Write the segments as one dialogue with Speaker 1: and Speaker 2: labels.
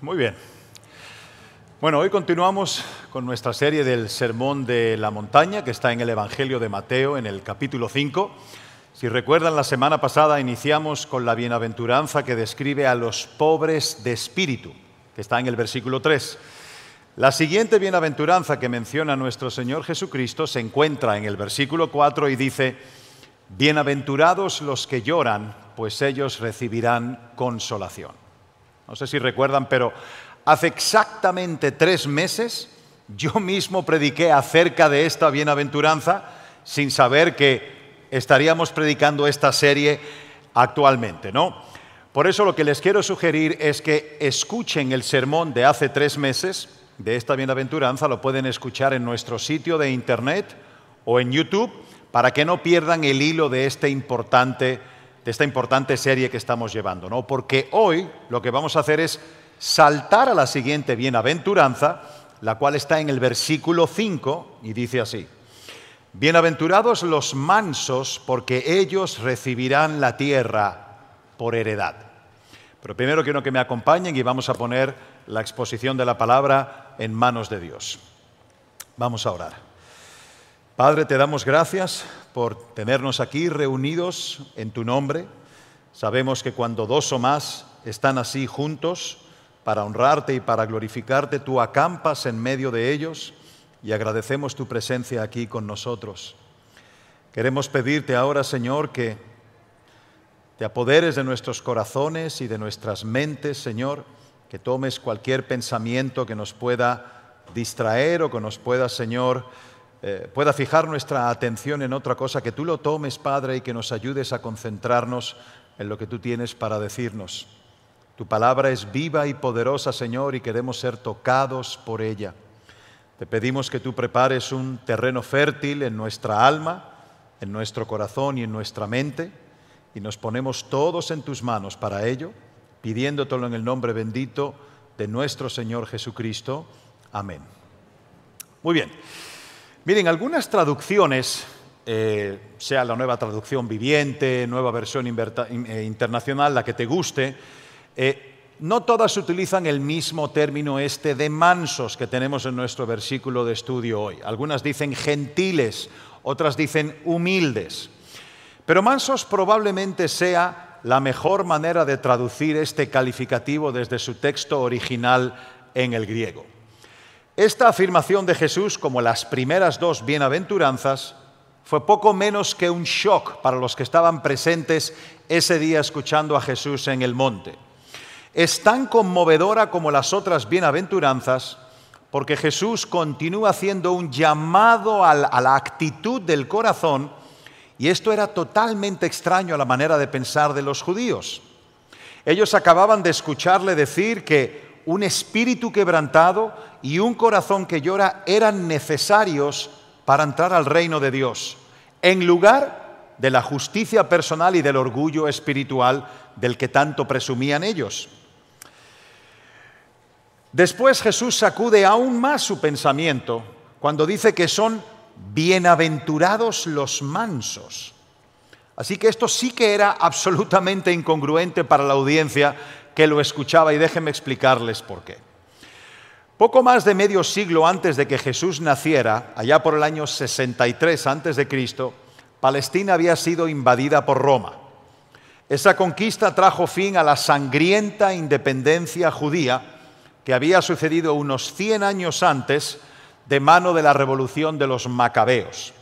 Speaker 1: Muy bien. Bueno, hoy continuamos con nuestra serie del Sermón de la Montaña, que está en el Evangelio de Mateo, en el capítulo 5. Si recuerdan, la semana pasada iniciamos con la bienaventuranza que describe a los pobres de espíritu, que está en el versículo 3. La siguiente bienaventuranza que menciona nuestro Señor Jesucristo se encuentra en el versículo 4 y dice, Bienaventurados los que lloran, pues ellos recibirán consolación. No sé si recuerdan, pero hace exactamente tres meses yo mismo prediqué acerca de esta bienaventuranza sin saber que estaríamos predicando esta serie actualmente, ¿no? Por eso lo que les quiero sugerir es que escuchen el sermón de hace tres meses de esta bienaventuranza lo pueden escuchar en nuestro sitio de internet o en YouTube para que no pierdan el hilo de, este importante, esta importante serie que estamos llevando. ¿no? Porque hoy lo que vamos a hacer es saltar a la siguiente bienaventuranza, la cual está en el versículo 5 y dice así. Bienaventurados los mansos, porque ellos recibirán la tierra por heredad. Pero primero quiero que me acompañen y vamos a poner la exposición de la palabra en manos de Dios. Vamos a orar. Padre, te damos gracias por tenernos aquí reunidos en tu nombre. Sabemos que cuando dos o más están así juntos para honrarte y para glorificarte, tú acampas en medio de ellos y agradecemos tu presencia aquí con nosotros. Queremos pedirte ahora, Señor, que te apoderes de nuestros corazones y de nuestras mentes, Señor, que tomes cualquier pensamiento que nos pueda distraer o que nos pueda, Señor, eh, pueda fijar nuestra atención en otra cosa, que tú lo tomes, Padre, y que nos ayudes a concentrarnos en lo que tú tienes para decirnos. Tu palabra es viva y poderosa, Señor, y queremos ser tocados por ella. Te pedimos que tú prepares un terreno fértil en nuestra alma, en nuestro corazón y en nuestra mente, y nos ponemos todos en tus manos para ello pidiéndotelo en el nombre bendito de nuestro Señor Jesucristo. Amén. Muy bien. Miren, algunas traducciones, eh, sea la nueva traducción viviente, nueva versión eh, internacional, la que te guste, eh, no todas utilizan el mismo término este de mansos que tenemos en nuestro versículo de estudio hoy. Algunas dicen gentiles, otras dicen humildes. Pero mansos probablemente sea la mejor manera de traducir este calificativo desde su texto original en el griego. Esta afirmación de Jesús, como las primeras dos bienaventuranzas, fue poco menos que un shock para los que estaban presentes ese día escuchando a Jesús en el monte. Es tan conmovedora como las otras bienaventuranzas porque Jesús continúa haciendo un llamado a la actitud del corazón y esto era totalmente extraño a la manera de pensar de los judíos. Ellos acababan de escucharle decir que un espíritu quebrantado y un corazón que llora eran necesarios para entrar al reino de Dios, en lugar de la justicia personal y del orgullo espiritual del que tanto presumían ellos. Después Jesús sacude aún más su pensamiento cuando dice que son bienaventurados los mansos. Así que esto sí que era absolutamente incongruente para la audiencia que lo escuchaba y déjenme explicarles por qué. Poco más de medio siglo antes de que Jesús naciera, allá por el año 63 antes de Cristo, Palestina había sido invadida por Roma. Esa conquista trajo fin a la sangrienta independencia judía que había sucedido unos 100 años antes de mano de la revolución de los macabeos.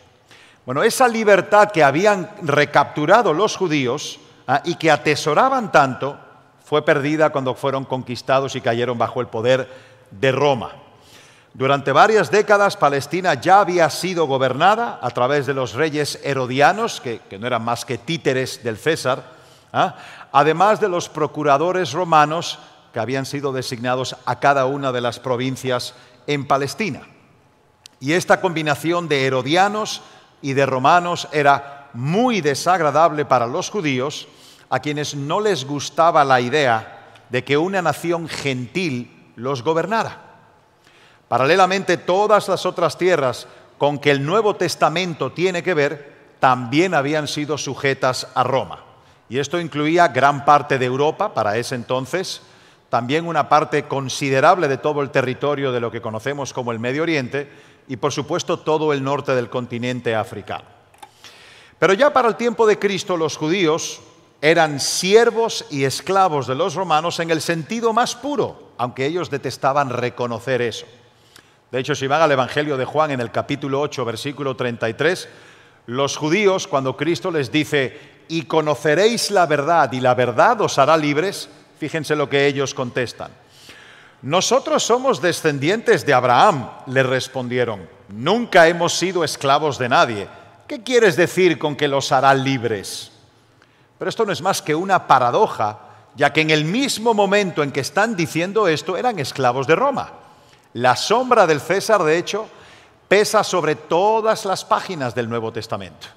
Speaker 1: Bueno, esa libertad que habían recapturado los judíos ah, y que atesoraban tanto fue perdida cuando fueron conquistados y cayeron bajo el poder de Roma. Durante varias décadas Palestina ya había sido gobernada a través de los reyes herodianos, que, no eran más que títeres del César, ah, además de los procuradores romanos que habían sido designados a cada una de las provincias en Palestina. Y esta combinación de herodianos y de romanos era muy desagradable para los judíos, a quienes no les gustaba la idea de que una nación gentil los gobernara. Paralelamente, todas las otras tierras con que el Nuevo Testamento tiene que ver también habían sido sujetas a Roma. Y esto incluía gran parte de Europa para ese entonces, también una parte considerable de todo el territorio de lo que conocemos como el Medio Oriente y por supuesto todo el norte del continente africano. Pero ya para el tiempo de Cristo los judíos eran siervos y esclavos de los romanos en el sentido más puro, aunque ellos detestaban reconocer eso. De hecho, si van al Evangelio de Juan en el capítulo 8, versículo 33, los judíos, cuando Cristo les dice, y conoceréis la verdad y la verdad os hará libres, fíjense lo que ellos contestan. Nosotros somos descendientes de Abraham, le respondieron. Nunca hemos sido esclavos de nadie. ¿Qué quieres decir con que los hará libres? Pero esto no es más que una paradoja, ya que en el mismo momento en que están diciendo esto eran esclavos de Roma. La sombra del César, de hecho, pesa sobre todas las páginas del Nuevo Testamento.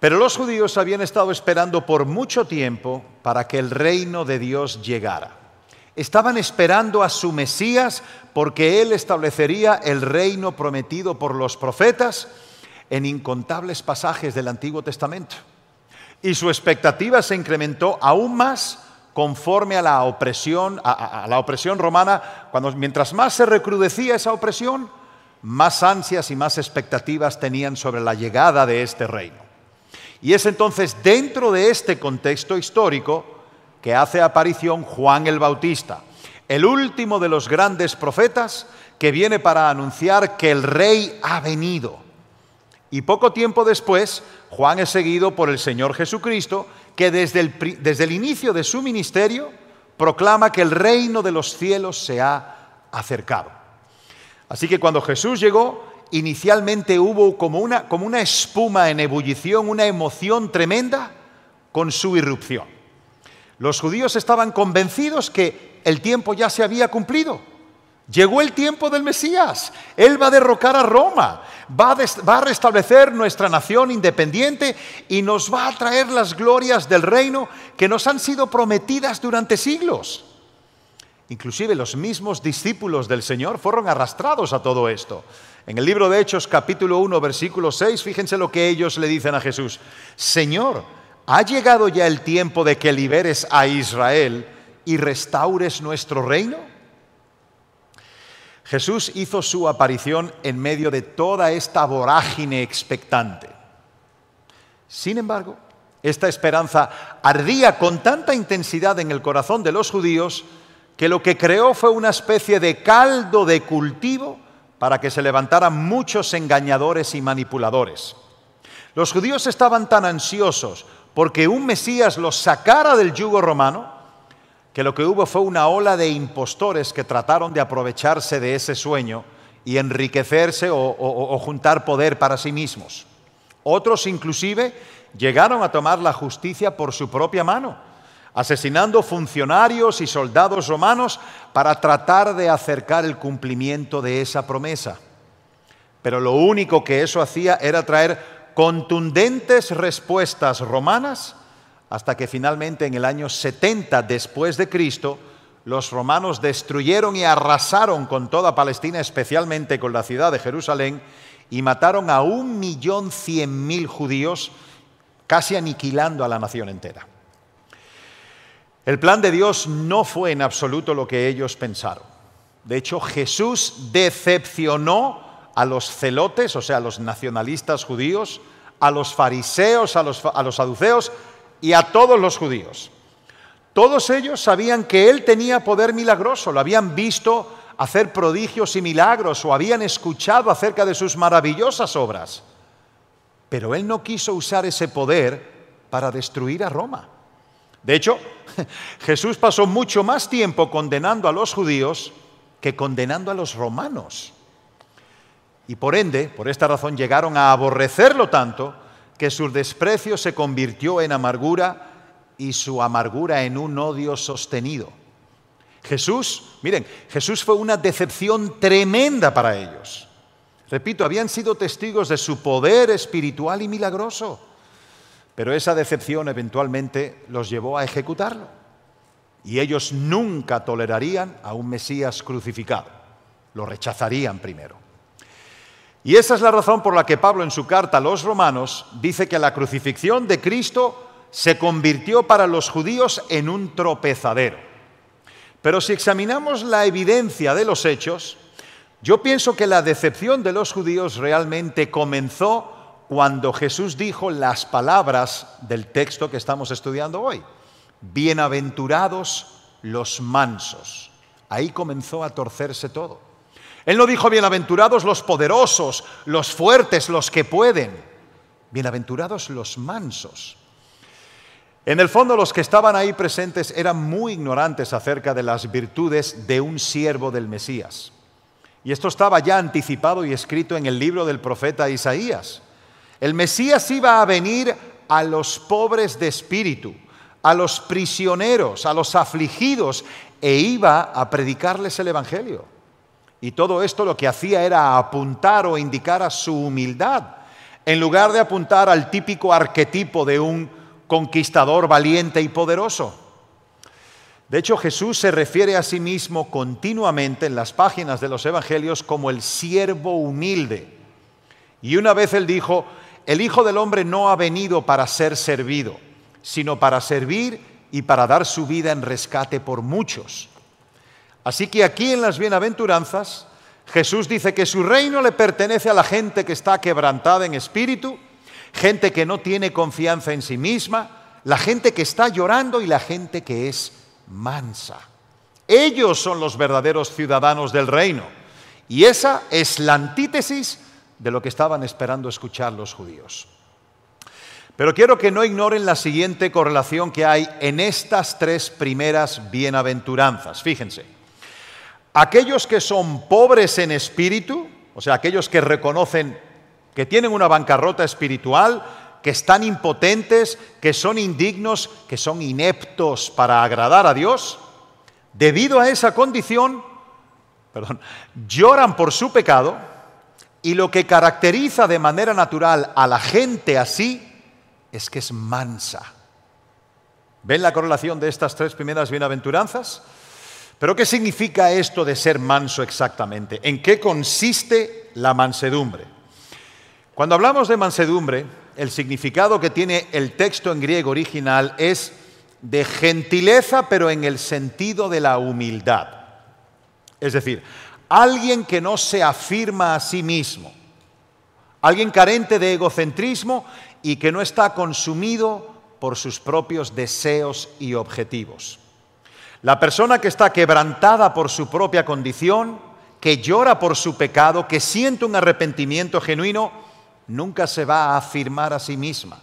Speaker 1: Pero los judíos habían estado esperando por mucho tiempo para que el reino de Dios llegara. Estaban esperando a su Mesías porque Él establecería el reino prometido por los profetas en incontables pasajes del Antiguo Testamento. Y su expectativa se incrementó aún más conforme a la opresión, a, la opresión romana, cuando mientras más se recrudecía esa opresión, más ansias y más expectativas tenían sobre la llegada de este reino. Y es entonces dentro de este contexto histórico que hace aparición Juan el Bautista, el último de los grandes profetas que viene para anunciar que el rey ha venido. Y poco tiempo después, Juan es seguido por el Señor Jesucristo, que desde el, desde el inicio de su ministerio proclama que el reino de los cielos se ha acercado. Así que cuando Jesús llegó, inicialmente hubo como una, como una espuma en ebullición, una emoción tremenda con su irrupción. Los judíos estaban convencidos que el tiempo ya se había cumplido. Llegó el tiempo del Mesías. Él va a derrocar a Roma, va a, va restablecer nuestra nación independiente y nos va a traer las glorias del reino que nos han sido prometidas durante siglos. Inclusive los mismos discípulos del Señor fueron arrastrados a todo esto. En el libro de Hechos capítulo 1 versículo 6, fíjense lo que ellos le dicen a Jesús. Señor, ¿ha llegado ya el tiempo de que liberes a Israel y restaures nuestro reino? Jesús hizo su aparición en medio de toda esta vorágine expectante. Sin embargo, esta esperanza ardía con tanta intensidad en el corazón de los judíos que lo que creó fue una especie de caldo de cultivo para que se levantaran muchos engañadores y manipuladores. Los judíos estaban tan ansiosos porque un Mesías los sacara del yugo romano, que lo que hubo fue una ola de impostores que trataron de aprovecharse de ese sueño y enriquecerse o, juntar poder para sí mismos. Otros inclusive llegaron a tomar la justicia por su propia mano asesinando funcionarios y soldados romanos para tratar de acercar el cumplimiento de esa promesa. Pero lo único que eso hacía era traer contundentes respuestas romanas hasta que finalmente en el año 70 después de Cristo los romanos destruyeron y arrasaron con toda Palestina, especialmente con la ciudad de Jerusalén, y mataron a un millón cien mil judíos, casi aniquilando a la nación entera. El plan de Dios no fue en absoluto lo que ellos pensaron. De hecho, Jesús decepcionó a los celotes, o sea, a los nacionalistas judíos, a los fariseos, a los, a los saduceos y a todos los judíos. Todos ellos sabían que Él tenía poder milagroso, lo habían visto hacer prodigios y milagros o habían escuchado acerca de sus maravillosas obras. Pero Él no quiso usar ese poder para destruir a Roma. De hecho, Jesús pasó mucho más tiempo condenando a los judíos que condenando a los romanos. Y por ende, por esta razón, llegaron a aborrecerlo tanto que su desprecio se convirtió en amargura y su amargura en un odio sostenido. Jesús, miren, Jesús fue una decepción tremenda para ellos. Repito, habían sido testigos de su poder espiritual y milagroso. Pero esa decepción eventualmente los llevó a ejecutarlo. Y ellos nunca tolerarían a un Mesías crucificado. Lo rechazarían primero. Y esa es la razón por la que Pablo en su carta a los romanos dice que la crucifixión de Cristo se convirtió para los judíos en un tropezadero. Pero si examinamos la evidencia de los hechos, yo pienso que la decepción de los judíos realmente comenzó cuando Jesús dijo las palabras del texto que estamos estudiando hoy. Bienaventurados los mansos. Ahí comenzó a torcerse todo. Él no dijo bienaventurados los poderosos, los fuertes, los que pueden. Bienaventurados los mansos. En el fondo los que estaban ahí presentes eran muy ignorantes acerca de las virtudes de un siervo del Mesías. Y esto estaba ya anticipado y escrito en el libro del profeta Isaías. El Mesías iba a venir a los pobres de espíritu, a los prisioneros, a los afligidos, e iba a predicarles el Evangelio. Y todo esto lo que hacía era apuntar o indicar a su humildad, en lugar de apuntar al típico arquetipo de un conquistador valiente y poderoso. De hecho, Jesús se refiere a sí mismo continuamente en las páginas de los Evangelios como el siervo humilde. Y una vez él dijo, el Hijo del Hombre no ha venido para ser servido, sino para servir y para dar su vida en rescate por muchos. Así que aquí en las bienaventuranzas, Jesús dice que su reino le pertenece a la gente que está quebrantada en espíritu, gente que no tiene confianza en sí misma, la gente que está llorando y la gente que es mansa. Ellos son los verdaderos ciudadanos del reino. Y esa es la antítesis de lo que estaban esperando escuchar los judíos. Pero quiero que no ignoren la siguiente correlación que hay en estas tres primeras bienaventuranzas. Fíjense, aquellos que son pobres en espíritu, o sea, aquellos que reconocen que tienen una bancarrota espiritual, que están impotentes, que son indignos, que son ineptos para agradar a Dios, debido a esa condición, perdón, lloran por su pecado y lo que caracteriza de manera natural a la gente así es que es mansa. ¿Ven la correlación de estas tres primeras bienaventuranzas? Pero ¿qué significa esto de ser manso exactamente? ¿En qué consiste la mansedumbre? Cuando hablamos de mansedumbre, el significado que tiene el texto en griego original es de gentileza, pero en el sentido de la humildad. Es decir, alguien que no se afirma a sí mismo, alguien carente de egocentrismo y que no está consumido por sus propios deseos y objetivos. La persona que está quebrantada por su propia condición, que llora por su pecado, que siente un arrepentimiento genuino, nunca se va a afirmar a sí misma.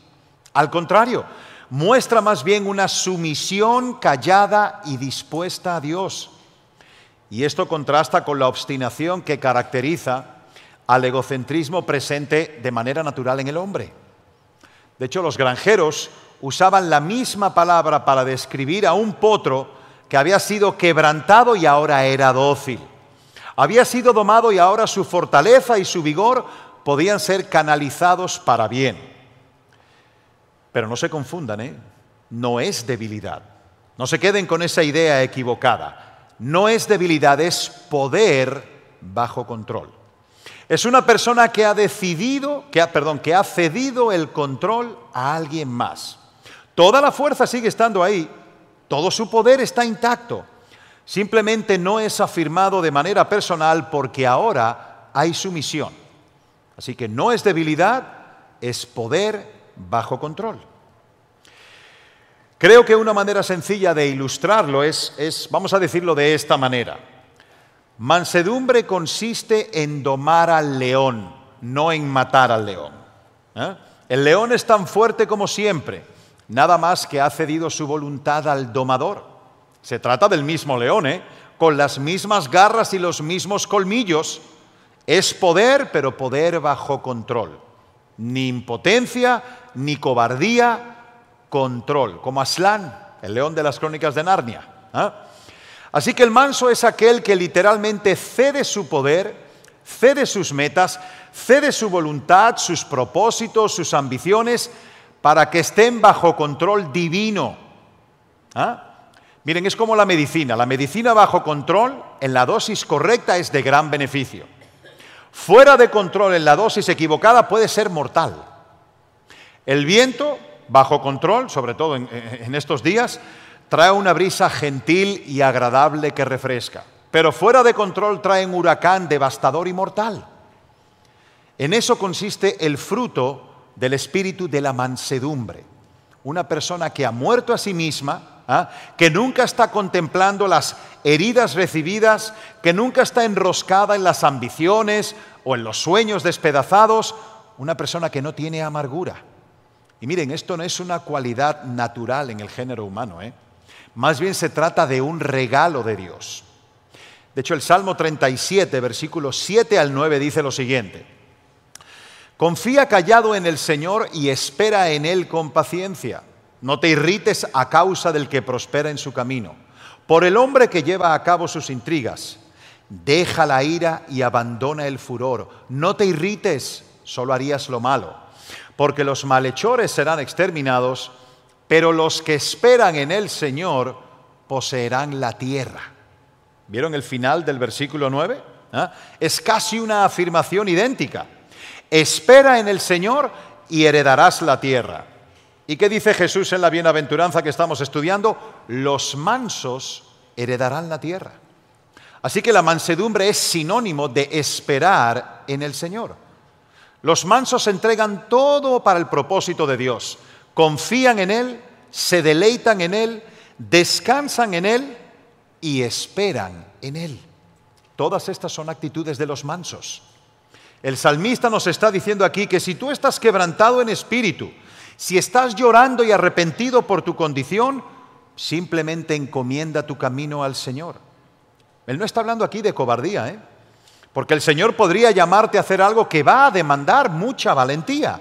Speaker 1: Al contrario, muestra más bien una sumisión callada y dispuesta a Dios. Y esto contrasta con la obstinación que caracteriza al egocentrismo presente de manera natural en el hombre. De hecho, los granjeros usaban la misma palabra para describir a un potro que había sido quebrantado y ahora era dócil. Había sido domado y ahora su fortaleza y su vigor podían ser canalizados para bien. Pero no se confundan, ¿eh? No es debilidad. No se queden con esa idea equivocada. No es debilidad, es poder bajo control. Es una persona que ha decidido, que ha, perdón, que ha cedido el control a alguien más. Toda la fuerza sigue estando ahí, todo su poder está intacto. Simplemente no es afirmado de manera personal porque ahora hay sumisión. Así que no es debilidad, es poder bajo control. Creo que una manera sencilla de ilustrarlo es, vamos a decirlo de esta manera. Mansedumbre consiste en domar al león, no en matar al león. ¿eh? El león es tan fuerte como siempre, nada más que ha cedido su voluntad al domador. Se trata del mismo león, ¿eh? con las mismas garras y los mismos colmillos. Es poder, pero poder bajo control. Ni impotencia, ni cobardía, control. Como Aslan, el león de las crónicas de Narnia. ¿eh? Así que el manso es aquel que literalmente cede su poder, cede sus metas, cede su voluntad, sus propósitos, sus ambiciones, para que estén bajo control divino. ¿Ah? Miren, es como la medicina. La medicina bajo control, en la dosis correcta, es de gran beneficio. Fuera de control, en la dosis equivocada, puede ser mortal. El viento, bajo control, sobre todo en, en estos días, trae una brisa gentil y agradable que refresca, pero fuera de control trae un huracán devastador y mortal. En eso consiste el fruto del espíritu de la mansedumbre. Una persona que ha muerto a sí misma, ¿ah? que nunca está contemplando las heridas recibidas, que nunca está enroscada en las ambiciones o en los sueños despedazados, una persona que no tiene amargura. Y miren, esto no es una cualidad natural en el género humano, ¿eh? más bien se trata de un regalo de Dios. De hecho, el Salmo 37, versículos 7 al 9 dice lo siguiente. Confía callado en el Señor y espera en Él con paciencia. No te irrites a causa del que prospera en su camino. Por el hombre que lleva a cabo sus intrigas. Deja la ira y abandona el furor. No te irrites, solo harías lo malo. Porque los malhechores serán exterminados, pero los que esperan en el Señor poseerán la tierra. ¿Vieron el final del versículo 9? ¿Ah? Es casi una afirmación idéntica. Espera en el Señor y heredarás la tierra. ¿Y qué dice Jesús en la bienaventuranza que estamos estudiando? Los mansos heredarán la tierra. Así que la mansedumbre es sinónimo de esperar en el Señor. Los mansos entregan todo para el propósito de Dios. Confían en Él, se deleitan en Él, descansan en Él y esperan en Él. Todas estas son actitudes de los mansos. El salmista nos está diciendo aquí que si tú estás quebrantado en espíritu, si estás llorando y arrepentido por tu condición, simplemente encomienda tu camino al Señor. Él no está hablando aquí de cobardía, ¿eh? porque el Señor podría llamarte a hacer algo que va a demandar mucha valentía.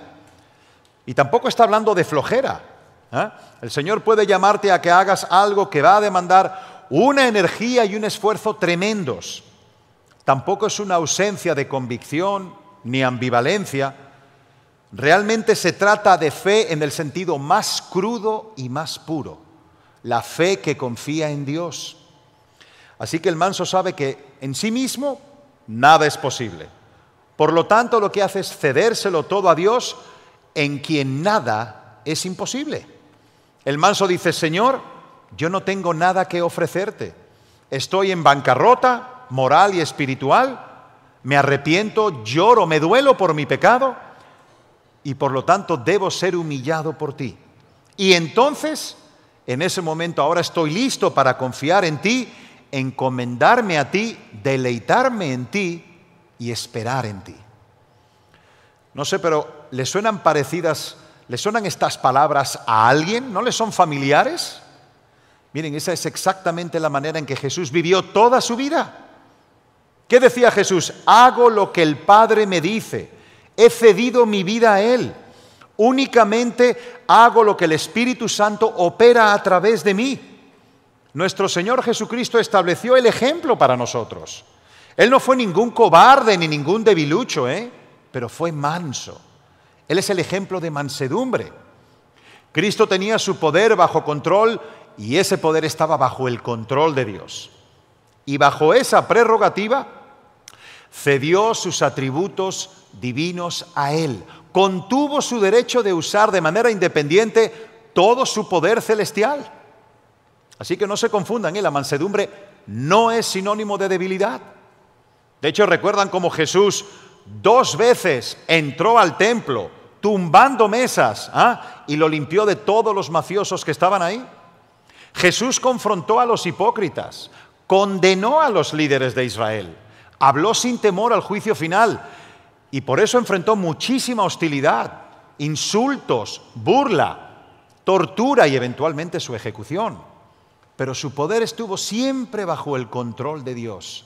Speaker 1: Y tampoco está hablando de flojera. ¿eh? El Señor puede llamarte a que hagas algo que va a demandar una energía y un esfuerzo tremendos. Tampoco es una ausencia de convicción ni ambivalencia. Realmente se trata de fe en el sentido más crudo y más puro, la fe que confía en Dios. Así que el manso sabe que en sí mismo nada es posible. Por lo tanto, lo que hace es cedérselo todo a Dios, en quien nada es imposible. El manso dice, Señor, yo no tengo nada que ofrecerte. Estoy en bancarrota, moral y espiritual, me arrepiento, lloro, me duelo por mi pecado y por lo tanto debo ser humillado por ti. Y entonces, en ese momento, ahora estoy listo para confiar en ti, encomendarme a ti, deleitarme en ti y esperar en ti. No sé, pero ¿le suenan parecidas, le suenan estas palabras a alguien? ¿No le son familiares? Miren, esa es exactamente la manera en que Jesús vivió toda su vida. ¿Qué decía Jesús? Hago lo que el Padre me dice. He cedido mi vida a Él. Únicamente hago lo que el Espíritu Santo opera a través de mí. Nuestro Señor Jesucristo estableció el ejemplo para nosotros. Él no fue ningún cobarde ni ningún debilucho, ¿eh? pero fue manso. Él es el ejemplo de mansedumbre. Cristo tenía su poder bajo control y ese poder estaba bajo el control de Dios. Y bajo esa prerrogativa cedió sus atributos divinos a Él. Contuvo su derecho de usar de manera independiente todo su poder celestial. Así que no se confundan, ¿eh? la mansedumbre no es sinónimo de debilidad. De hecho, recuerdan cómo Jesús dos veces entró al templo tumbando mesas ¿ah? y lo limpió de todos los mafiosos que estaban ahí. Jesús confrontó a los hipócritas, condenó a los líderes de Israel, habló sin temor al juicio final y por eso enfrentó muchísima hostilidad, insultos, burla, tortura y eventualmente su ejecución. Pero su poder estuvo siempre bajo el control de Dios.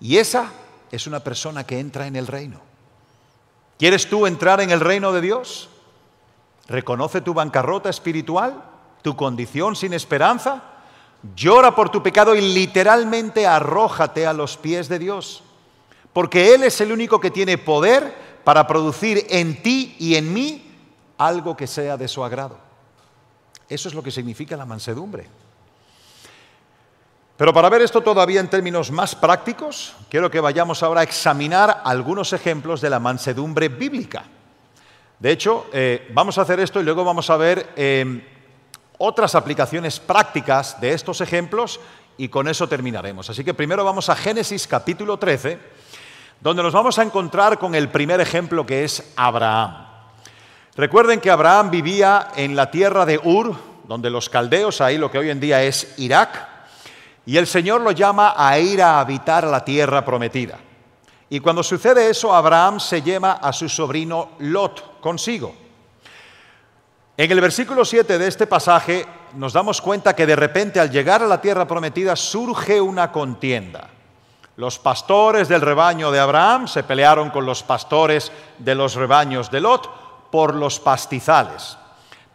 Speaker 1: Y esa es una persona que entra en el reino. ¿Quieres tú entrar en el reino de Dios? Reconoce tu bancarrota espiritual, tu condición sin esperanza Llora por tu pecado y literalmente arrójate a los pies de Dios. Porque Él es el único que tiene poder para producir en ti y en mí algo que sea de su agrado. Eso es lo que significa la mansedumbre. Pero para ver esto todavía en términos más prácticos, quiero que vayamos ahora a examinar algunos ejemplos de la mansedumbre bíblica. De hecho, eh, vamos a hacer esto y luego vamos a ver eh, otras aplicaciones prácticas de estos ejemplos y con eso terminaremos. Así que primero vamos a Génesis capítulo 13, donde nos vamos a encontrar con el primer ejemplo que es Abraham. Recuerden que Abraham vivía en la tierra de Ur, donde los caldeos, ahí lo que hoy en día es Irak, y el Señor lo llama a ir a habitar la tierra prometida. Y cuando sucede eso, Abraham se lleva a su sobrino Lot consigo. En el versículo 7 de este pasaje nos damos cuenta que de repente al llegar a la tierra prometida surge una contienda. Los pastores del rebaño de Abraham se pelearon con los pastores de los rebaños de Lot por los pastizales.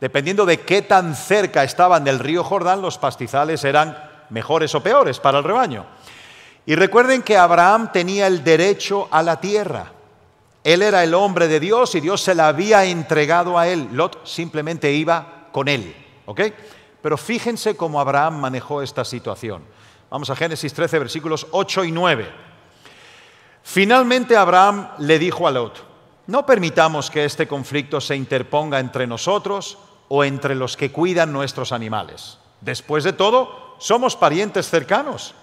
Speaker 1: Dependiendo de qué tan cerca estaban del río Jordán, los pastizales eran mejores o peores para el rebaño. Y recuerden que Abraham tenía el derecho a la tierra. Él era el hombre de Dios y Dios se la había entregado a él. Lot simplemente iba con él. ¿Ok? Pero fíjense cómo Abraham manejó esta situación. Vamos a Génesis 13, versículos 8 y 9. Finalmente Abraham le dijo a Lot, no permitamos que este conflicto se interponga entre nosotros o entre los que cuidan nuestros animales. Después de todo, somos parientes cercanos.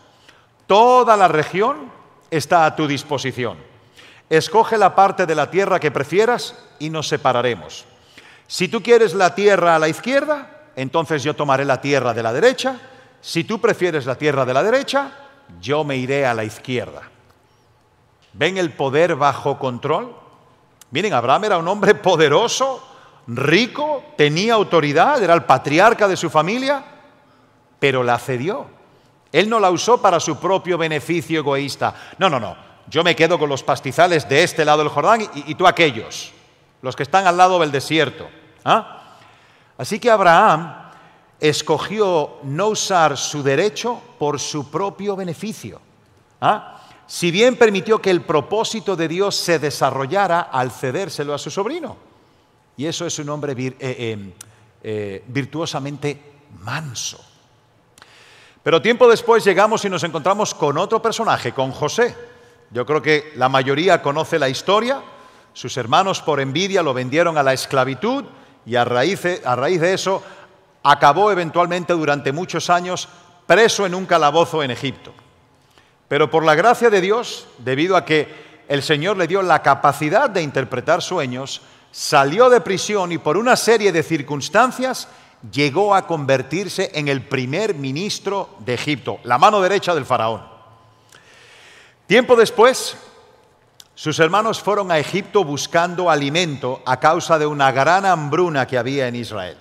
Speaker 1: Toda la región está a tu disposición. Escoge la parte de la tierra que prefieras y nos separaremos. Si tú quieres la tierra a la izquierda, entonces yo tomaré la tierra de la derecha. Si tú prefieres la tierra de la derecha, yo me iré a la izquierda. ¿Ven el poder bajo control? Miren, Abraham era un hombre poderoso, rico, tenía autoridad, era el patriarca de su familia, pero la cedió. Él no la usó para su propio beneficio egoísta. No, no, no yo me quedo con los pastizales de este lado del Jordán y, tú aquellos, los que están al lado del desierto. ¿ah? Así que Abraham escogió no usar su derecho por su propio beneficio. ¿ah? Si bien permitió que el propósito de Dios se desarrollara al cedérselo a su sobrino. Y eso es un hombre eh, eh, eh, virtuosamente manso. Pero tiempo después llegamos y nos encontramos con otro personaje, con José. Yo creo que la mayoría conoce la historia. Sus hermanos por envidia lo vendieron a la esclavitud y a raíz, de, a raíz de eso acabó eventualmente durante muchos años preso en un calabozo en Egipto. Pero por la gracia de Dios, debido a que el Señor le dio la capacidad de interpretar sueños, salió de prisión y por una serie de circunstancias llegó a convertirse en el primer ministro de Egipto, la mano derecha del faraón. Tiempo después, sus hermanos fueron a Egipto buscando alimento a causa de una gran hambruna que había en Israel.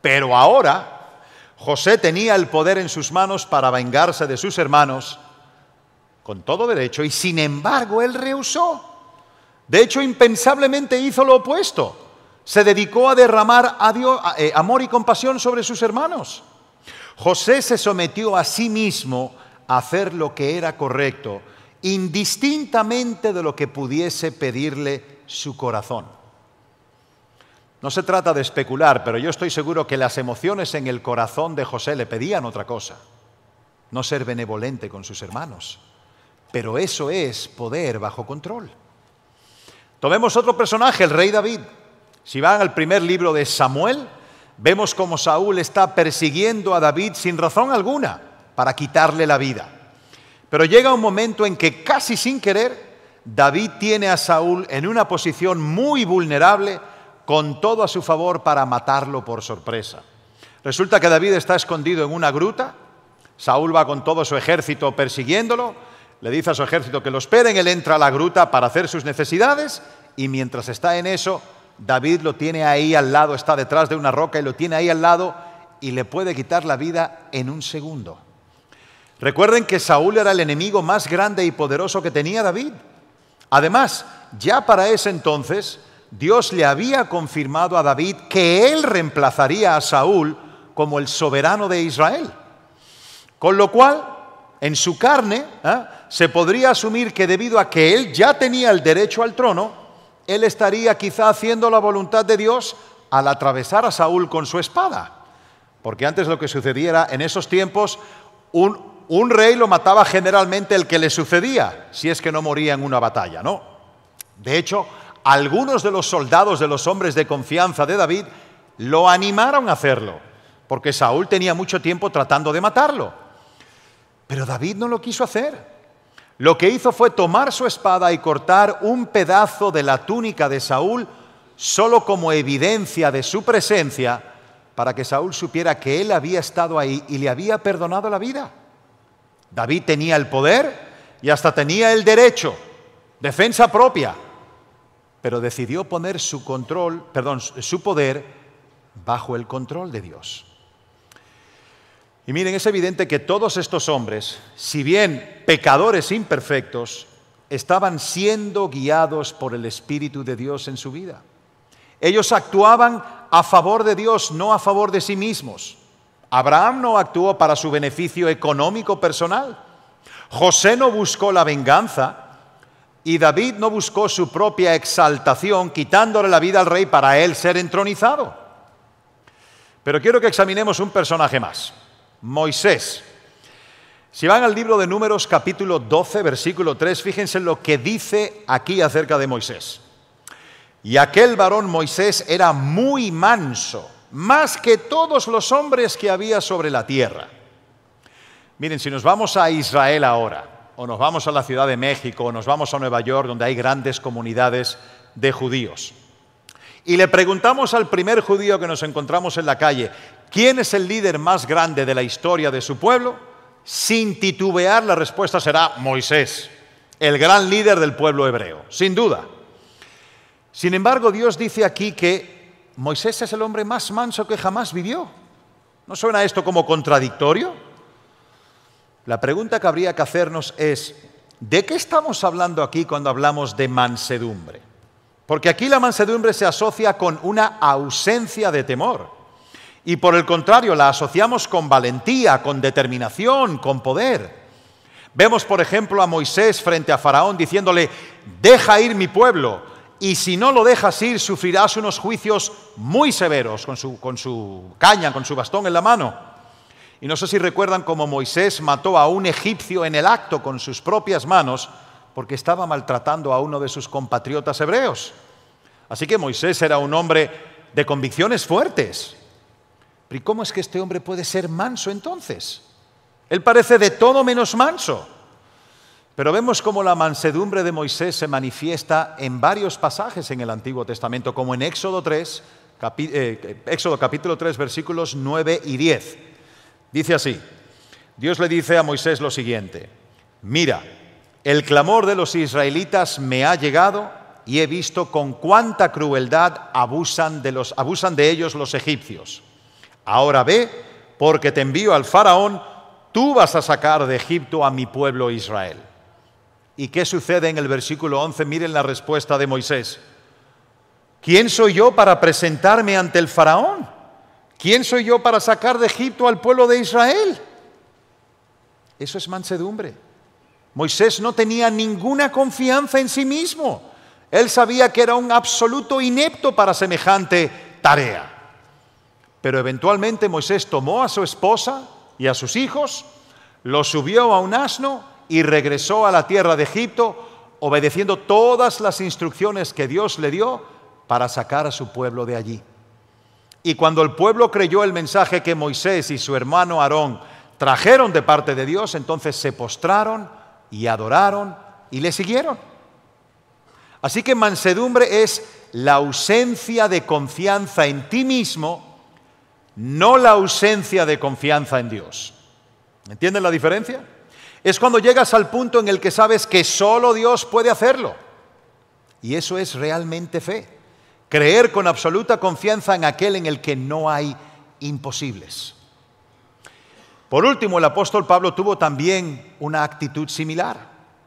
Speaker 1: Pero ahora José tenía el poder en sus manos para vengarse de sus hermanos con todo derecho y sin embargo él rehusó. De hecho, impensablemente hizo lo opuesto. Se dedicó a derramar eh, amor y compasión sobre sus hermanos. José se sometió a sí mismo a hacer lo que era correcto indistintamente de lo que pudiese pedirle su corazón. No se trata de especular, pero yo estoy seguro que las emociones en el corazón de José le pedían otra cosa, no ser benevolente con sus hermanos. Pero eso es poder bajo control. Tomemos otro personaje, el rey David. Si van al primer libro de Samuel, vemos cómo Saúl está persiguiendo a David sin razón alguna para quitarle la vida. Pero llega un momento en que casi sin querer, David tiene a Saúl en una posición muy vulnerable, con todo a su favor para matarlo por sorpresa. Resulta que David está escondido en una gruta, Saúl va con todo su ejército persiguiéndolo, le dice a su ejército que lo esperen, él entra a la gruta para hacer sus necesidades y mientras está en eso, David lo tiene ahí al lado, está detrás de una roca y lo tiene ahí al lado y le puede quitar la vida en un segundo. Recuerden que Saúl era el enemigo más grande y poderoso que tenía David. Además, ya para ese entonces, Dios le había confirmado a David que él reemplazaría a Saúl como el soberano de Israel. Con lo cual, en su carne, ¿eh? se podría asumir que debido a que él ya tenía el derecho al trono, él estaría quizá haciendo la voluntad de Dios al atravesar a Saúl con su espada. Porque antes lo que sucediera en esos tiempos, un un rey lo mataba generalmente el que le sucedía, si es que no moría en una batalla, ¿no? De hecho, algunos de los soldados de los hombres de confianza de David lo animaron a hacerlo. porque Saúl tenía mucho tiempo tratando de matarlo. Pero David no lo quiso hacer. Lo que hizo fue tomar su espada y cortar un pedazo de la túnica de Saúl solo como evidencia de su presencia para que Saúl supiera que él había estado ahí y le había perdonado la vida. David tenía el poder y hasta tenía el derecho, defensa propia, pero decidió poner su control, perdón, su poder bajo el control de Dios. Y miren, es evidente que todos estos hombres, si bien pecadores imperfectos, estaban siendo guiados por el Espíritu de Dios en su vida. Ellos actuaban a favor de Dios, no a favor de sí mismos. Abraham no actuó para su beneficio económico personal. José no buscó la venganza y David no buscó su propia exaltación quitándole la vida al rey para él ser entronizado. Pero quiero que examinemos un personaje más. Moisés. Si van al libro de Números capítulo 12, versículo 3, fíjense lo que dice aquí acerca de Moisés. Y aquel varón Moisés era muy manso, más que todos los hombres que había sobre la tierra. Miren, si nos vamos a Israel ahora, o nos vamos a la Ciudad de México, o nos vamos a Nueva York, donde hay grandes comunidades de judíos, y le preguntamos al primer judío que nos encontramos en la calle, ¿quién es el líder más grande de la historia de su pueblo? Sin titubear, la respuesta será Moisés, el gran líder del pueblo hebreo, sin duda. Sin embargo, Dios dice aquí que Moisés es el hombre más manso que jamás vivió. ¿No suena esto como contradictorio? La pregunta que habría que hacernos es, ¿de qué estamos hablando aquí cuando hablamos de mansedumbre? Porque aquí la mansedumbre se asocia con una ausencia de temor. Y por el contrario, la asociamos con valentía, con determinación, con poder. Vemos, por ejemplo, a Moisés frente a Faraón diciéndole, deja ir mi pueblo, y si no lo dejas ir, sufrirás unos juicios muy severos con su, con su caña, con su bastón en la mano. Y no sé si recuerdan cómo Moisés mató a un egipcio en el acto con sus propias manos, porque estaba maltratando a uno de sus compatriotas hebreos. Así que Moisés era un hombre de convicciones fuertes. ¿Y cómo es que este hombre puede ser manso entonces? Él parece de todo menos manso. Pero vemos cómo la mansedumbre de Moisés se manifiesta en varios pasajes en el Antiguo Testamento, como en Éxodo 3, eh, Éxodo capítulo 3, versículos 9 y 10. Dice así, Dios le dice a Moisés lo siguiente, mira, el clamor de los israelitas me ha llegado y he visto con cuánta crueldad abusan de, los, abusan de ellos los egipcios. Ahora ve, porque te envío al faraón, tú vas a sacar de Egipto a mi pueblo Israel. ¿Y qué sucede en el versículo 11? Miren la respuesta de Moisés. ¿Quién soy yo para presentarme ante el faraón? ¿Quién soy yo para sacar de Egipto al pueblo de Israel? Eso es mansedumbre. Moisés no tenía ninguna confianza en sí mismo. Él sabía que era un absoluto inepto para semejante tarea. Pero eventualmente Moisés tomó a su esposa y a sus hijos, los subió a un asno y regresó a la tierra de Egipto, obedeciendo todas las instrucciones que Dios le dio para sacar a su pueblo de allí. Y cuando el pueblo creyó el mensaje que Moisés y su hermano Aarón trajeron de parte de Dios, entonces se postraron y adoraron y le siguieron. Así que mansedumbre es la ausencia de confianza en ti mismo, no la ausencia de confianza en Dios. ¿Entienden la diferencia? Es cuando llegas al punto en el que sabes que solo Dios puede hacerlo. Y eso es realmente fe. Creer con absoluta confianza en aquel en el que no hay imposibles. Por último, el apóstol Pablo tuvo también una actitud similar.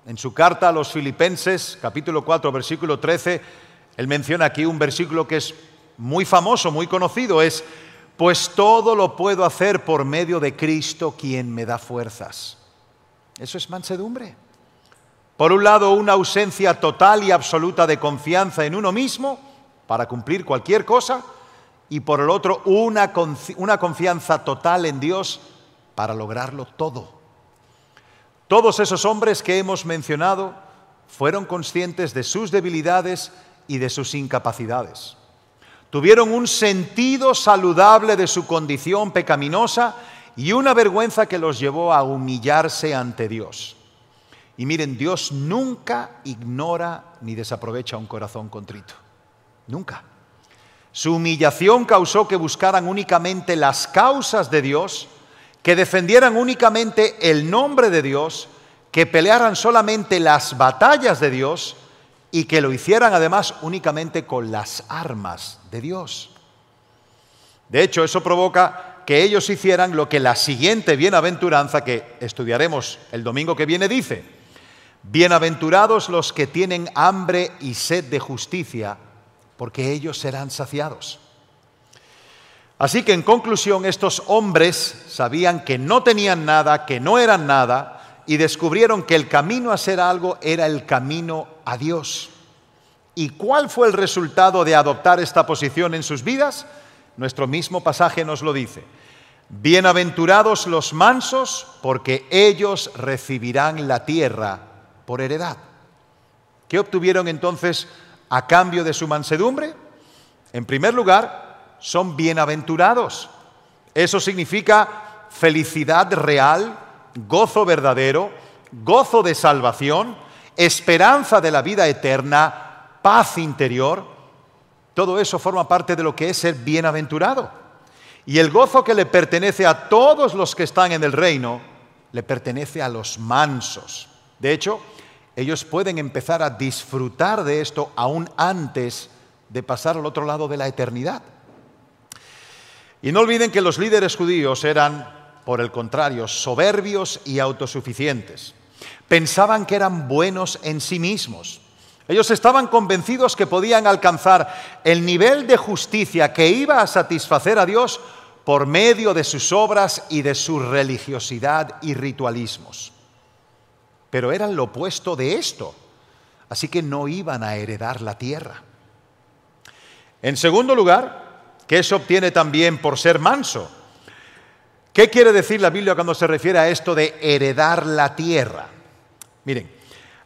Speaker 1: En su carta a los Filipenses, capítulo 4, versículo 13, él menciona aquí un versículo que es muy famoso, muy conocido, es, pues todo lo puedo hacer por medio de Cristo quien me da fuerzas. Eso es mansedumbre. Por un lado, una ausencia total y absoluta de confianza en uno mismo para cumplir cualquier cosa, y por el otro, una, una confianza total en Dios para lograrlo todo. Todos esos hombres que hemos mencionado fueron conscientes de sus debilidades y de sus incapacidades. Tuvieron un sentido saludable de su condición pecaminosa y una vergüenza que los llevó a humillarse ante Dios. Y miren, Dios nunca ignora ni desaprovecha un corazón contrito. Nunca. Su humillación causó que buscaran únicamente las causas de Dios, que defendieran únicamente el nombre de Dios, que pelearan solamente las batallas de Dios y que lo hicieran además únicamente con las armas de Dios. De hecho, eso provoca que ellos hicieran lo que la siguiente bienaventuranza que estudiaremos el domingo que viene dice. Bienaventurados los que tienen hambre y sed de justicia, porque ellos serán saciados. Así que en conclusión, estos hombres sabían que no tenían nada, que no eran nada, y descubrieron que el camino a ser algo era el camino a Dios. ¿Y cuál fue el resultado de adoptar esta posición en sus vidas? Nuestro mismo pasaje nos lo dice. Bienaventurados los mansos, porque ellos recibirán la tierra por heredad. ¿Qué obtuvieron entonces a cambio de su mansedumbre? En primer lugar, son bienaventurados. Eso significa felicidad real, gozo verdadero, gozo de salvación, esperanza de la vida eterna, paz interior. Todo eso forma parte de lo que es ser bienaventurado. Y el gozo que le pertenece a todos los que están en el reino, le pertenece a los mansos. De hecho, ellos pueden empezar a disfrutar de esto aún antes de pasar al otro lado de la eternidad. Y no olviden que los líderes judíos eran, por el contrario, soberbios y autosuficientes. Pensaban que eran buenos en sí mismos. Ellos estaban convencidos que podían alcanzar el nivel de justicia que iba a satisfacer a Dios por medio de sus obras y de su religiosidad y ritualismos pero eran lo opuesto de esto, así que no iban a heredar la tierra. En segundo lugar, ¿qué se obtiene también por ser manso? ¿Qué quiere decir la Biblia cuando se refiere a esto de heredar la tierra? Miren,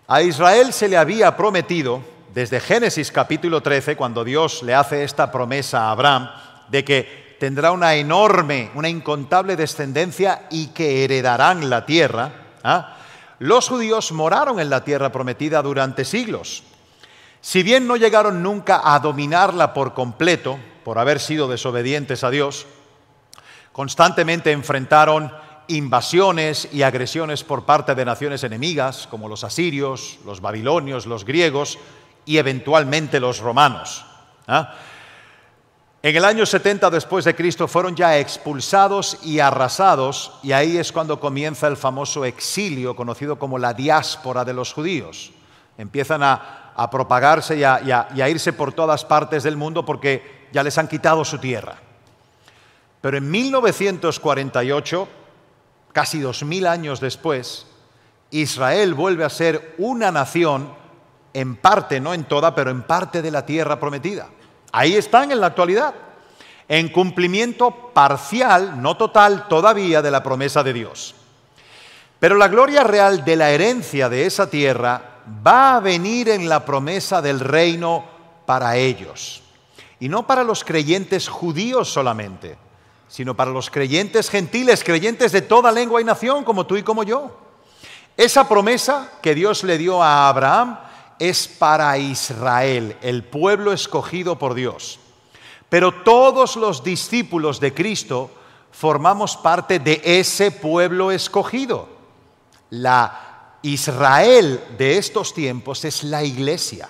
Speaker 1: a Israel se le había prometido desde Génesis capítulo 13, cuando Dios le hace esta promesa a Abraham, de que tendrá una enorme, una incontable descendencia y que heredarán la tierra. ¿ah? los judíos moraron en la tierra prometida durante siglos. Si bien no llegaron nunca a dominarla por completo, por haber sido desobedientes a Dios, constantemente enfrentaron invasiones y agresiones por parte de naciones enemigas, como los asirios, los babilonios, los griegos y eventualmente los romanos. ¿ah? En el año 70 después de Cristo fueron ya expulsados y arrasados y ahí es cuando comienza el famoso exilio conocido como la diáspora de los judíos. Empiezan a, propagarse y a, irse por todas partes del mundo porque ya les han quitado su tierra. Pero en 1948, casi dos mil años después, Israel vuelve a ser una nación en parte, no en toda, pero en parte de la tierra prometida. Ahí están en la actualidad, en cumplimiento parcial, no total todavía, de la promesa de Dios. Pero la gloria real de la herencia de esa tierra va a venir en la promesa del reino para ellos. Y no para los creyentes judíos solamente, sino para los creyentes gentiles, creyentes de toda lengua y nación, como tú y como yo. Esa promesa que Dios le dio a Abraham es para Israel, el pueblo escogido por Dios. Pero todos los discípulos de Cristo formamos parte de ese pueblo escogido. La Israel de estos tiempos es la iglesia.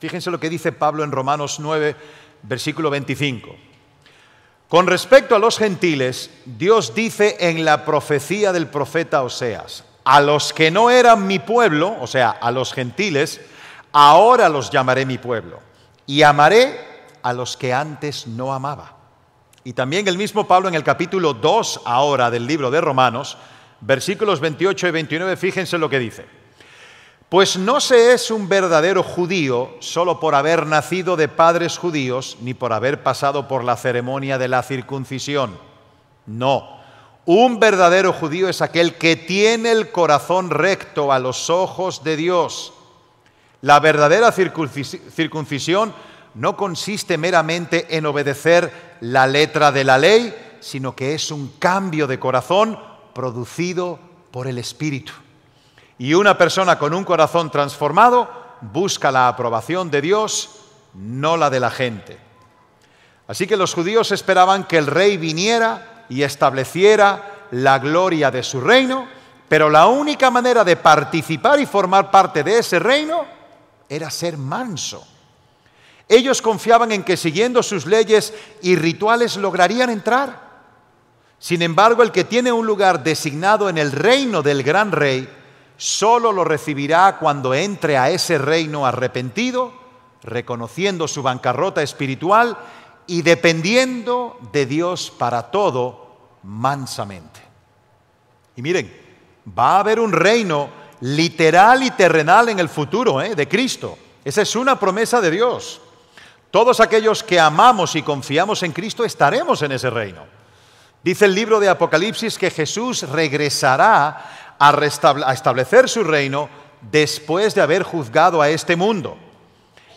Speaker 1: Fíjense lo que dice Pablo en Romanos 9, versículo 25. Con respecto a los gentiles, Dios dice en la profecía del profeta Oseas, a los que no eran mi pueblo, o sea, a los gentiles, ahora los llamaré mi pueblo y amaré a los que antes no amaba. Y también el mismo Pablo en el capítulo 2 ahora del libro de Romanos, versículos 28 y 29, fíjense lo que dice. Pues no se es un verdadero judío solo por haber nacido de padres judíos ni por haber pasado por la ceremonia de la circuncisión. No, un verdadero judío es aquel que tiene el corazón recto a los ojos de Dios la verdadera circuncisión no consiste meramente en obedecer la letra de la ley, sino que es un cambio de corazón producido por el Espíritu. Y una persona con un corazón transformado busca la aprobación de Dios, no la de la gente. Así que los judíos esperaban que el rey viniera y estableciera la gloria de su reino, pero la única manera de participar y formar parte de ese reino era ser manso. Ellos confiaban en que siguiendo sus leyes y rituales lograrían entrar. Sin embargo, el que tiene un lugar designado en el reino del gran rey, solo lo recibirá cuando entre a ese reino arrepentido, reconociendo su bancarrota espiritual y dependiendo de Dios para todo mansamente. Y miren, va a haber un reino literal y terrenal en el futuro ¿eh? de Cristo. Esa es una promesa de Dios. Todos aquellos que amamos y confiamos en Cristo estaremos en ese reino. Dice el libro de Apocalipsis que Jesús regresará a, establecer su reino después de haber juzgado a este mundo.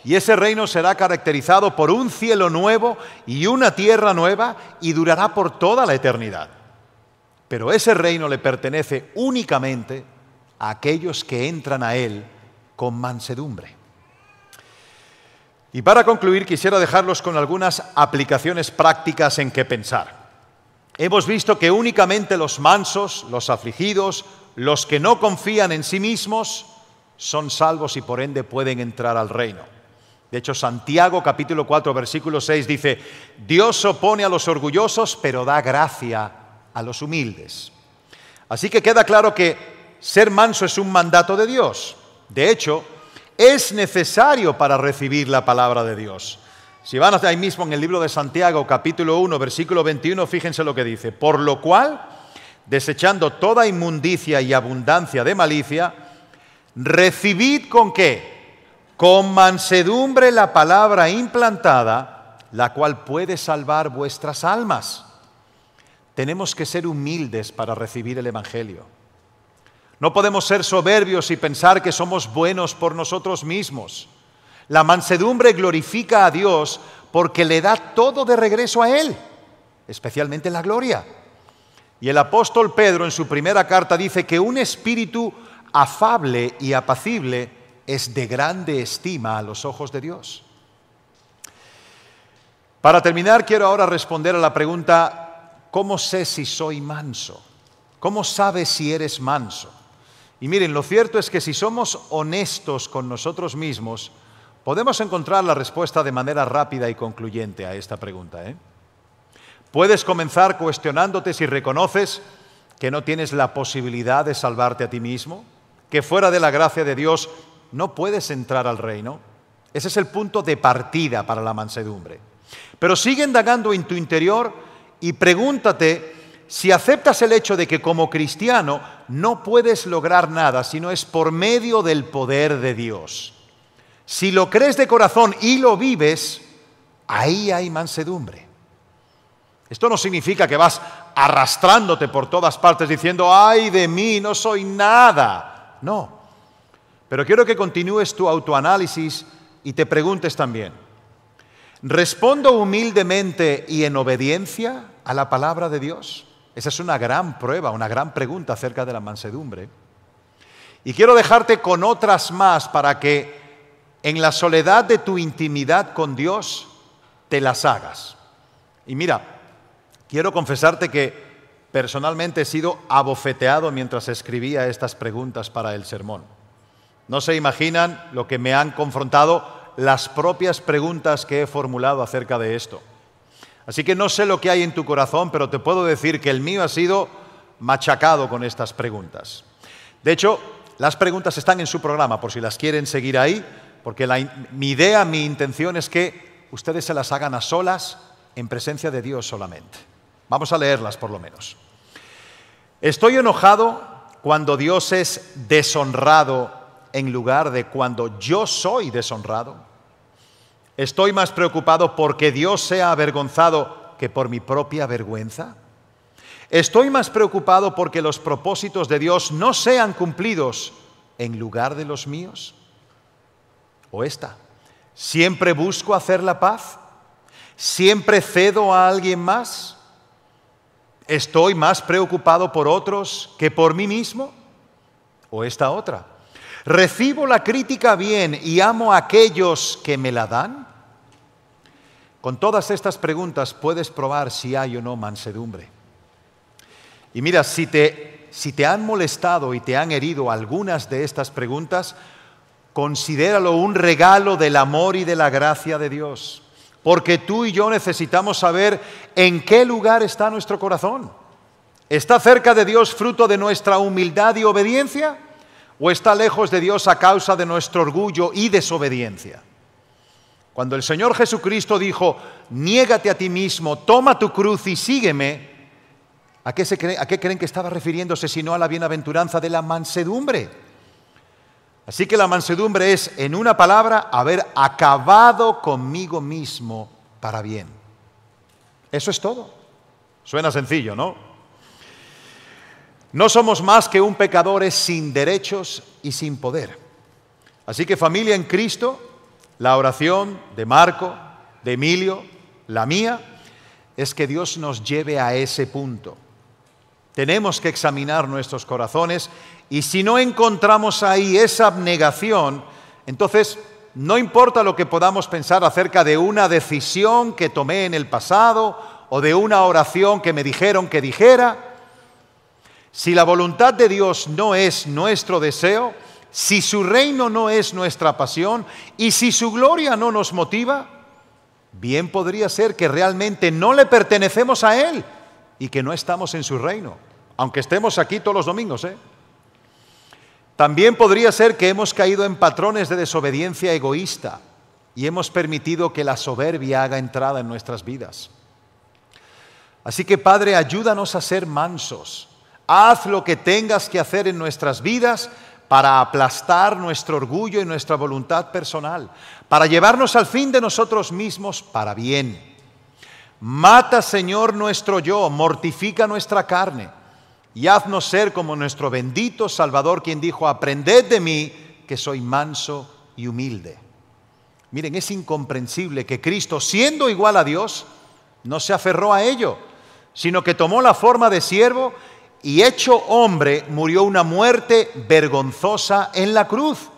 Speaker 1: Y ese reino será caracterizado por un cielo nuevo y una tierra nueva y durará por toda la eternidad. Pero ese reino le pertenece únicamente a aquellos que entran a él con mansedumbre. Y para concluir, quisiera dejarlos con algunas aplicaciones prácticas en que pensar. Hemos visto que únicamente los mansos, los afligidos, los que no confían en sí mismos, son salvos y por ende pueden entrar al reino. De hecho, Santiago capítulo 4 versículo 6 dice, Dios opone a los orgullosos, pero da gracia a los humildes. Así que queda claro que ser manso es un mandato de Dios. De hecho, es necesario para recibir la palabra de Dios. Si van hasta ahí mismo en el libro de Santiago, capítulo 1, versículo 21, fíjense lo que dice. Por lo cual, desechando toda inmundicia y abundancia de malicia, recibid con qué? Con mansedumbre la palabra implantada, la cual puede salvar vuestras almas. Tenemos que ser humildes para recibir el Evangelio. No podemos ser soberbios y pensar que somos buenos por nosotros mismos. La mansedumbre glorifica a Dios porque le da todo de regreso a Él, especialmente la gloria. Y el apóstol Pedro en su primera carta dice que un espíritu afable y apacible es de grande estima a los ojos de Dios. Para terminar, quiero ahora responder a la pregunta, ¿cómo sé si soy manso? ¿Cómo sabes si eres manso? Y miren, lo cierto es que si somos honestos con nosotros mismos, podemos encontrar la respuesta de manera rápida y concluyente a esta pregunta. ¿eh? Puedes comenzar cuestionándote si reconoces que no tienes la posibilidad de salvarte a ti mismo, que fuera de la gracia de Dios no puedes entrar al reino. Ese es el punto de partida para la mansedumbre. Pero sigue indagando en tu interior y pregúntate si aceptas el hecho de que como cristiano no puedes lograr nada si no es por medio del poder de Dios, si lo crees de corazón y lo vives, ahí hay mansedumbre. Esto no significa que vas arrastrándote por todas partes diciendo, ay de mí, no soy nada. No. Pero quiero que continúes tu autoanálisis y te preguntes también, ¿respondo humildemente y en obediencia a la palabra de Dios? Esa es una gran prueba, una gran pregunta acerca de la mansedumbre. Y quiero dejarte con otras más para que en la soledad de tu intimidad con Dios te las hagas. Y mira, quiero confesarte que personalmente he sido abofeteado mientras escribía estas preguntas para el sermón. No se imaginan lo que me han confrontado las propias preguntas que he formulado acerca de esto. Así que no sé lo que hay en tu corazón, pero te puedo decir que el mío ha sido machacado con estas preguntas. De hecho, las preguntas están en su programa, por si las quieren seguir ahí, porque mi idea, mi intención es que ustedes se las hagan a solas, en presencia de Dios solamente. Vamos a leerlas por lo menos. Estoy enojado cuando Dios es deshonrado en lugar de cuando yo soy deshonrado. ¿Estoy más preocupado porque Dios sea avergonzado que por mi propia vergüenza? ¿Estoy más preocupado porque los propósitos de Dios no sean cumplidos en lugar de los míos? ¿O esta? ¿Siempre busco hacer la paz? ¿Siempre cedo a alguien más? ¿Estoy más preocupado por otros que por mí mismo? ¿O esta otra? ¿Recibo la crítica bien y amo a aquellos que me la dan? Con todas estas preguntas puedes probar si hay o no mansedumbre. Y mira, si te, si te han molestado y te han herido algunas de estas preguntas, considéralo un regalo del amor y de la gracia de Dios. Porque tú y yo necesitamos saber en qué lugar está nuestro corazón. ¿Está cerca de Dios fruto de nuestra humildad y obediencia? ¿O está lejos de Dios a causa de nuestro orgullo y desobediencia? Cuando el Señor Jesucristo dijo, niégate a ti mismo, toma tu cruz y sígueme, ¿a qué, ¿a qué creen que estaba refiriéndose sino a la bienaventuranza de la mansedumbre? Así que la mansedumbre es, en una palabra, haber acabado conmigo mismo para bien. Eso es todo. Suena sencillo, ¿no? No somos más que un pecadores sin derechos y sin poder. Así que familia en Cristo, la oración de Marco, de Emilio, la mía, es que Dios nos lleve a ese punto. Tenemos que examinar nuestros corazones y si no encontramos ahí esa abnegación, entonces no importa lo que podamos pensar acerca de una decisión que tomé en el pasado o de una oración que me dijeron que dijera, si la voluntad de Dios no es nuestro deseo, si su reino no es nuestra pasión y si su gloria no nos motiva, bien podría ser que realmente no le pertenecemos a Él y que no estamos en su reino, aunque estemos aquí todos los domingos. ¿eh? También podría ser que hemos caído en patrones de desobediencia egoísta y hemos permitido que la soberbia haga entrada en nuestras vidas. Así que Padre, ayúdanos a ser mansos. Haz lo que tengas que hacer en nuestras vidas para aplastar nuestro orgullo y nuestra voluntad personal, para llevarnos al fin de nosotros mismos para bien. Mata, Señor, nuestro yo, mortifica nuestra carne y haznos ser como nuestro bendito Salvador, quien dijo, aprended de mí, que soy manso y humilde. Miren, es incomprensible que Cristo, siendo igual a Dios, no se aferró a ello, sino que tomó la forma de siervo y hecho hombre murió una muerte vergonzosa en la cruz.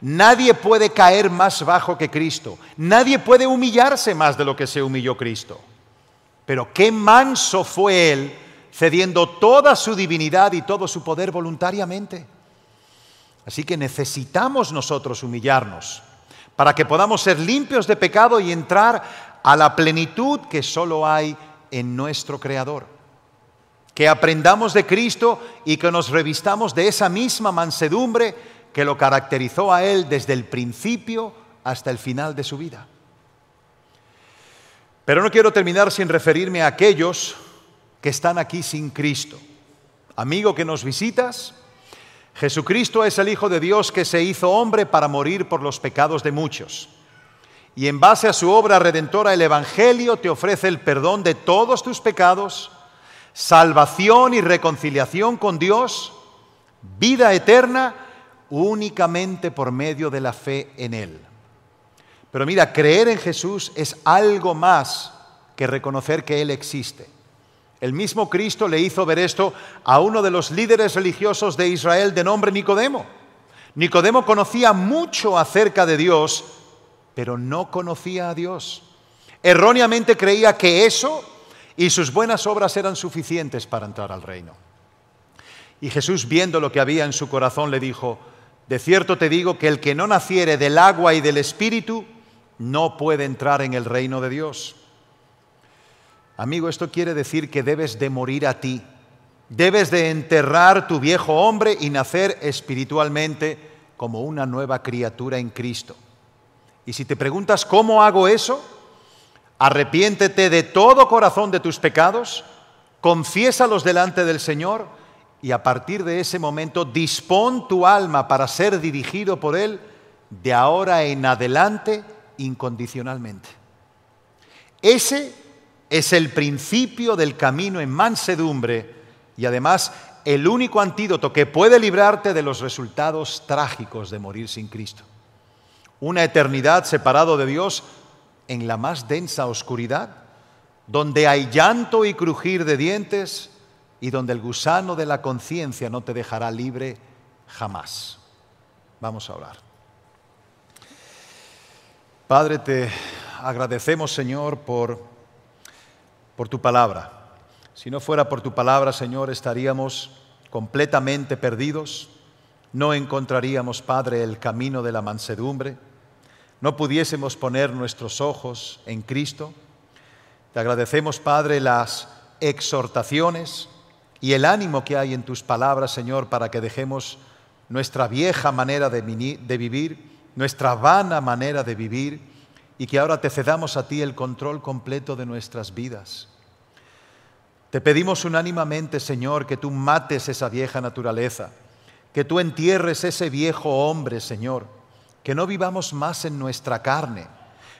Speaker 1: Nadie puede caer más bajo que Cristo. Nadie puede humillarse más de lo que se humilló Cristo. Pero qué manso fue Él cediendo toda su divinidad y todo su poder voluntariamente. Así que necesitamos nosotros humillarnos para que podamos ser limpios de pecado y entrar a la plenitud que solo hay en nuestro Creador que aprendamos de Cristo y que nos revistamos de esa misma mansedumbre que lo caracterizó a Él desde el principio hasta el final de su vida. Pero no quiero terminar sin referirme a aquellos que están aquí sin Cristo. Amigo que nos visitas, Jesucristo es el Hijo de Dios que se hizo hombre para morir por los pecados de muchos. Y en base a su obra redentora, el Evangelio te ofrece el perdón de todos tus pecados salvación y reconciliación con Dios, vida eterna únicamente por medio de la fe en Él. Pero mira, creer en Jesús es algo más que reconocer que Él existe. El mismo Cristo le hizo ver esto a uno de los líderes religiosos de Israel de nombre Nicodemo. Nicodemo conocía mucho acerca de Dios, pero no conocía a Dios. Erróneamente creía que eso y sus buenas obras eran suficientes para entrar al reino. Y Jesús, viendo lo que había en su corazón, le dijo, de cierto te digo que el que no naciere del agua y del espíritu no puede entrar en el reino de Dios. Amigo, esto quiere decir que debes de morir a ti, debes de enterrar tu viejo hombre y nacer espiritualmente como una nueva criatura en Cristo. Y si te preguntas cómo hago eso, Arrepiéntete de todo corazón de tus pecados, confiésalos delante del Señor y a partir de ese momento dispón tu alma para ser dirigido por Él de ahora en adelante incondicionalmente. Ese es el principio del camino en mansedumbre y además el único antídoto que puede librarte de los resultados trágicos de morir sin Cristo. una eternidad separado de Dios en la más densa oscuridad, donde hay llanto y crujir de dientes y donde el gusano de la conciencia no te dejará libre jamás. Vamos a orar. Padre, te agradecemos, Señor, por, por tu palabra. Si no fuera por tu palabra, Señor, estaríamos completamente perdidos. No encontraríamos, Padre, el camino de la mansedumbre. No pudiésemos poner nuestros ojos en Cristo. Te agradecemos, Padre, las exhortaciones y el ánimo que hay en tus palabras, Señor, para que dejemos nuestra vieja manera de, vivir, nuestra vana manera de vivir, y que ahora te cedamos a ti el control completo de nuestras vidas. Te pedimos unánimamente, Señor, que tú mates esa vieja naturaleza, que tú entierres ese viejo hombre, Señor, que no vivamos más en nuestra carne,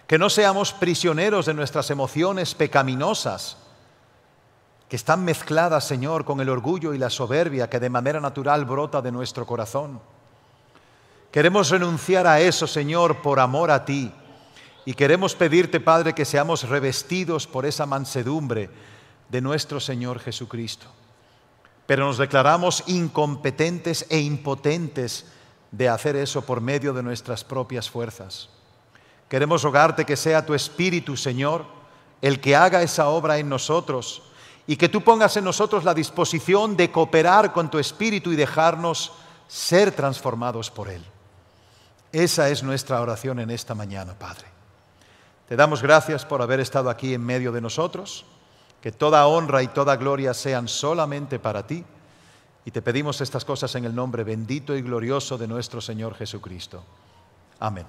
Speaker 1: que no seamos prisioneros de nuestras emociones pecaminosas, que están mezcladas, Señor, con el orgullo y la soberbia que de manera natural brota de nuestro corazón. Queremos renunciar a eso, Señor, por amor a ti. Y queremos pedirte, Padre, que seamos revestidos por esa mansedumbre de nuestro Señor Jesucristo. Pero nos declaramos incompetentes e impotentes de hacer eso por medio de nuestras propias fuerzas. Queremos rogarte que sea tu Espíritu, Señor, el que haga esa obra en nosotros y que tú pongas en nosotros la disposición de cooperar con tu Espíritu y dejarnos ser transformados por Él. Esa es nuestra oración en esta mañana, Padre. Te damos gracias por haber estado aquí en medio de nosotros, que toda honra y toda gloria sean solamente para ti, y te pedimos estas cosas en el nombre bendito y glorioso de nuestro Señor Jesucristo. Amén.